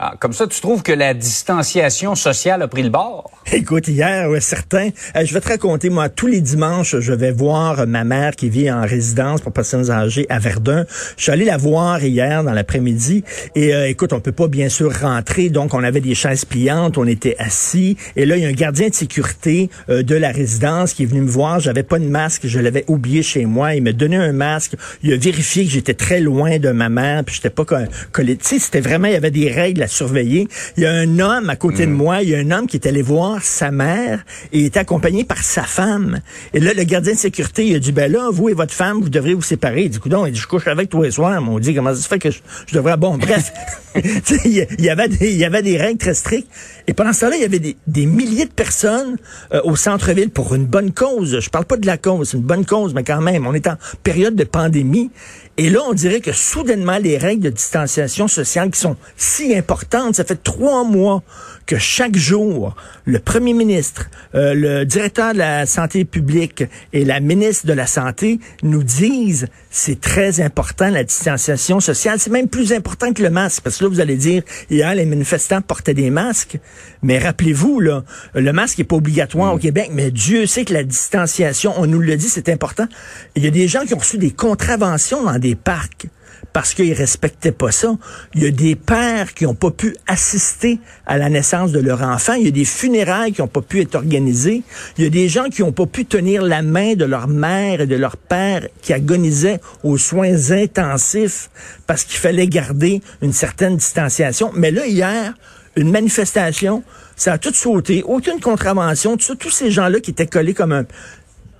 Ah, comme ça, tu trouves que la distanciation sociale a pris le bord? Écoute, hier, ouais, certain. Euh, je vais te raconter, moi, tous les dimanches, je vais voir ma mère qui vit en résidence pour personnes âgées à Verdun. Je suis allé la voir hier dans l'après-midi. Et euh, écoute, on peut pas bien sûr rentrer, donc on avait des chaises pliantes, on était assis. Et là, il y a un gardien de sécurité euh, de la résidence qui est venu me voir. J'avais pas de masque, je l'avais oublié chez moi. Il m'a donné un masque. Il a vérifié que j'étais très loin de ma mère, puis j'étais pas collé. Tu sais, c'était vraiment, il y avait des règles surveiller. Il y a un homme à côté de mm. moi, il y a un homme qui est allé voir sa mère et il était accompagné par sa femme. Et là, le gardien de sécurité, il a dit, ben là, vous et votre femme, vous devriez vous séparer. Il dit, écoute, il dit, je couche avec toi et soir. On dit, comment ça se fait que je, devrais, bon, bref. il y avait des, il y avait des règles très strictes. Et pendant ce temps-là, il y avait des, milliers de personnes euh, au centre-ville pour une bonne cause. Je parle pas de la cause, c'est une bonne cause, mais quand même, on est en période de pandémie. Et là, on dirait que soudainement, les règles de distanciation sociale qui sont si importantes, ça fait trois mois que chaque jour, le premier ministre, euh, le directeur de la santé publique et la ministre de la Santé nous disent c'est très important la distanciation sociale. C'est même plus important que le masque. Parce que là, vous allez dire, hier, les manifestants portaient des masques. Mais rappelez-vous, là, le masque n'est pas obligatoire au mm. Québec, mais Dieu sait que la distanciation, on nous le dit, c'est important. Il y a des gens qui ont reçu des contraventions dans des parcs parce qu'ils respectaient pas ça. Il y a des pères qui n'ont pas pu assister à la naissance de leur enfant. Il y a des funérailles qui n'ont pas pu être organisées. Il y a des gens qui n'ont pas pu tenir la main de leur mère et de leur père qui agonisaient aux soins intensifs parce qu'il fallait garder une certaine distanciation. Mais là, hier, une manifestation, ça a tout sauté, aucune contravention, tous ces gens-là qui étaient collés comme un...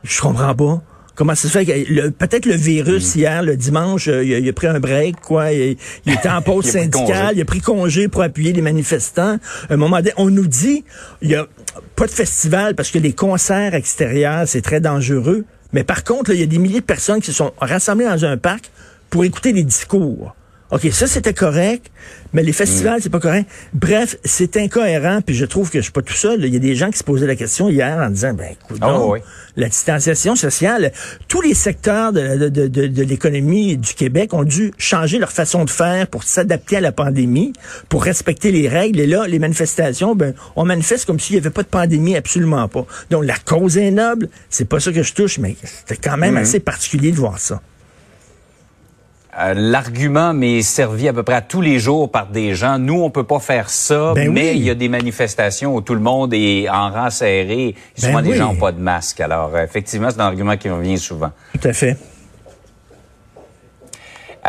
Je comprends pas. Comment ça se fait que peut-être le virus mm. hier, le dimanche, euh, il, a, pris un break, quoi. Il, était en pause syndicale, il a pris congé pour appuyer les manifestants. un moment donné, on nous dit, il y a pas de festival parce que les concerts extérieurs, c'est très dangereux. Mais par contre, il y a des milliers de personnes qui se sont rassemblées dans un parc pour écouter des discours. OK, ça c'était correct, mais les festivals, mm. c'est pas correct. Bref, c'est incohérent, puis je trouve que je suis pas tout seul. Il y a des gens qui se posaient la question hier en disant, ben écoute, oh, la distanciation sociale, tous les secteurs de, de, de, de l'économie du Québec ont dû changer leur façon de faire pour s'adapter à la pandémie, pour respecter les règles. Et là, les manifestations, ben, on manifeste comme s'il y avait pas de pandémie, absolument pas. Donc la cause est noble, c'est pas ça que je touche, mais c'est quand même mm. assez particulier de voir ça. Euh, l'argument m'est servi à peu près à tous les jours par des gens. Nous, on peut pas faire ça, ben mais il y a des manifestations où tout le monde est en rang serré. Souvent, ben des gens n'ont pas de masque. Alors, effectivement, c'est un argument qui revient souvent. Tout à fait.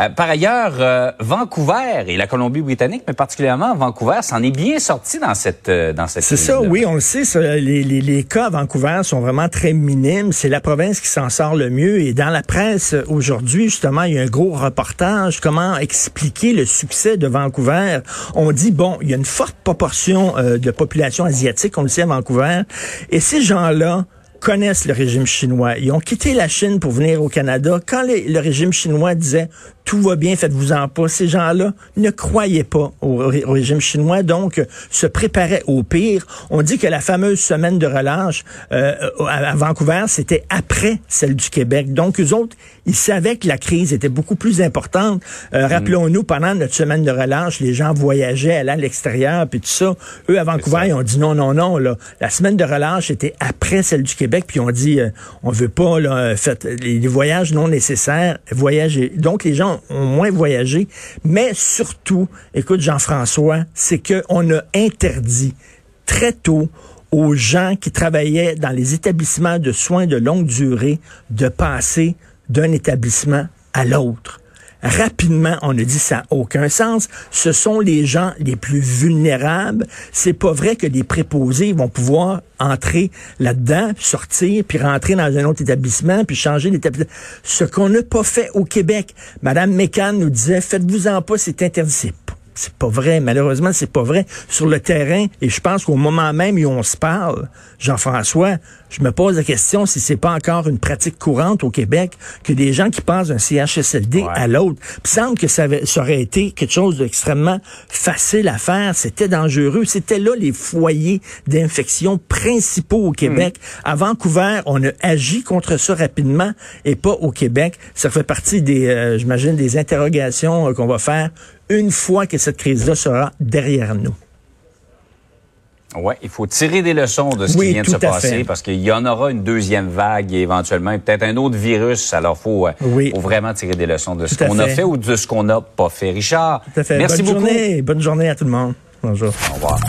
Euh, par ailleurs, euh, Vancouver et la Colombie-Britannique, mais particulièrement Vancouver, s'en est bien sorti dans cette euh, dans cette. C'est ça, oui, on le sait. les, les, les, cas à Vancouver sont vraiment très minimes. C'est la province qui s'en sort le mieux. Et dans la presse aujourd'hui, justement, il y a un gros reportage. Comment expliquer le succès de Vancouver? On dit bon, il y a une forte proportion de population asiatique, on le sait à Vancouver, et ces gens-là connaissent le régime chinois. Ils ont quitté la Chine pour venir au Canada. Quand le régime chinois disait tout va bien, faites-vous-en pas. Ces gens-là ne croyaient pas au, régime chinois, donc se préparaient au pire. On dit que la fameuse semaine de relâche euh, à Vancouver, c'était après celle du Québec. Donc, eux autres, ils savaient que la crise était beaucoup plus importante. Euh, mm. Rappelons-nous, pendant notre semaine de relâche, les gens voyageaient, allaient à l'extérieur, puis tout ça. Eux, à Vancouver, ils ont dit non, non, non. Là, la semaine de relâche était après celle du Québec, puis on dit, euh, on veut pas là, fait, les voyages non nécessaires, voyager. Donc, les gens ont moins voyagé. Mais surtout, écoute Jean-François, c'est qu'on a interdit très tôt aux gens qui travaillaient dans les établissements de soins de longue durée de passer d'un établissement à l'autre rapidement, on a dit ça n'a aucun sens. Ce sont les gens les plus vulnérables. C'est pas vrai que les préposés vont pouvoir entrer là-dedans, sortir, puis rentrer dans un autre établissement, puis changer d'établissement. Ce qu'on n'a pas fait au Québec. Madame Mécan nous disait, faites-vous-en pas, c'est interdit. C'est pas vrai. Malheureusement, c'est pas vrai. Sur le terrain, et je pense qu'au moment même où on se parle, Jean-François, je me pose la question si c'est pas encore une pratique courante au Québec que des gens qui passent d'un CHSLD à l'autre. Il semble que ça, ça, aurait été quelque chose d'extrêmement facile à faire. C'était dangereux. C'était là les foyers d'infection principaux au Québec. Hmm. À Vancouver, on a agi contre ça rapidement et pas au Québec. Ça fait partie des, euh, j'imagine, des interrogations euh, qu'on va faire une fois que cette crise-là sera derrière nous. Oui, il faut tirer des leçons de ce qui vient de se passer parce qu'il y en aura une deuxième vague et éventuellement peut-être un autre virus. Alors, il faut, euh, faut, vraiment tirer des leçons de ce qu'on a fait ou de ce qu'on n'a pas fait. Richard, merci Bonne beaucoup. Journée. Bonne journée à tout le monde. Bonjour. Au revoir.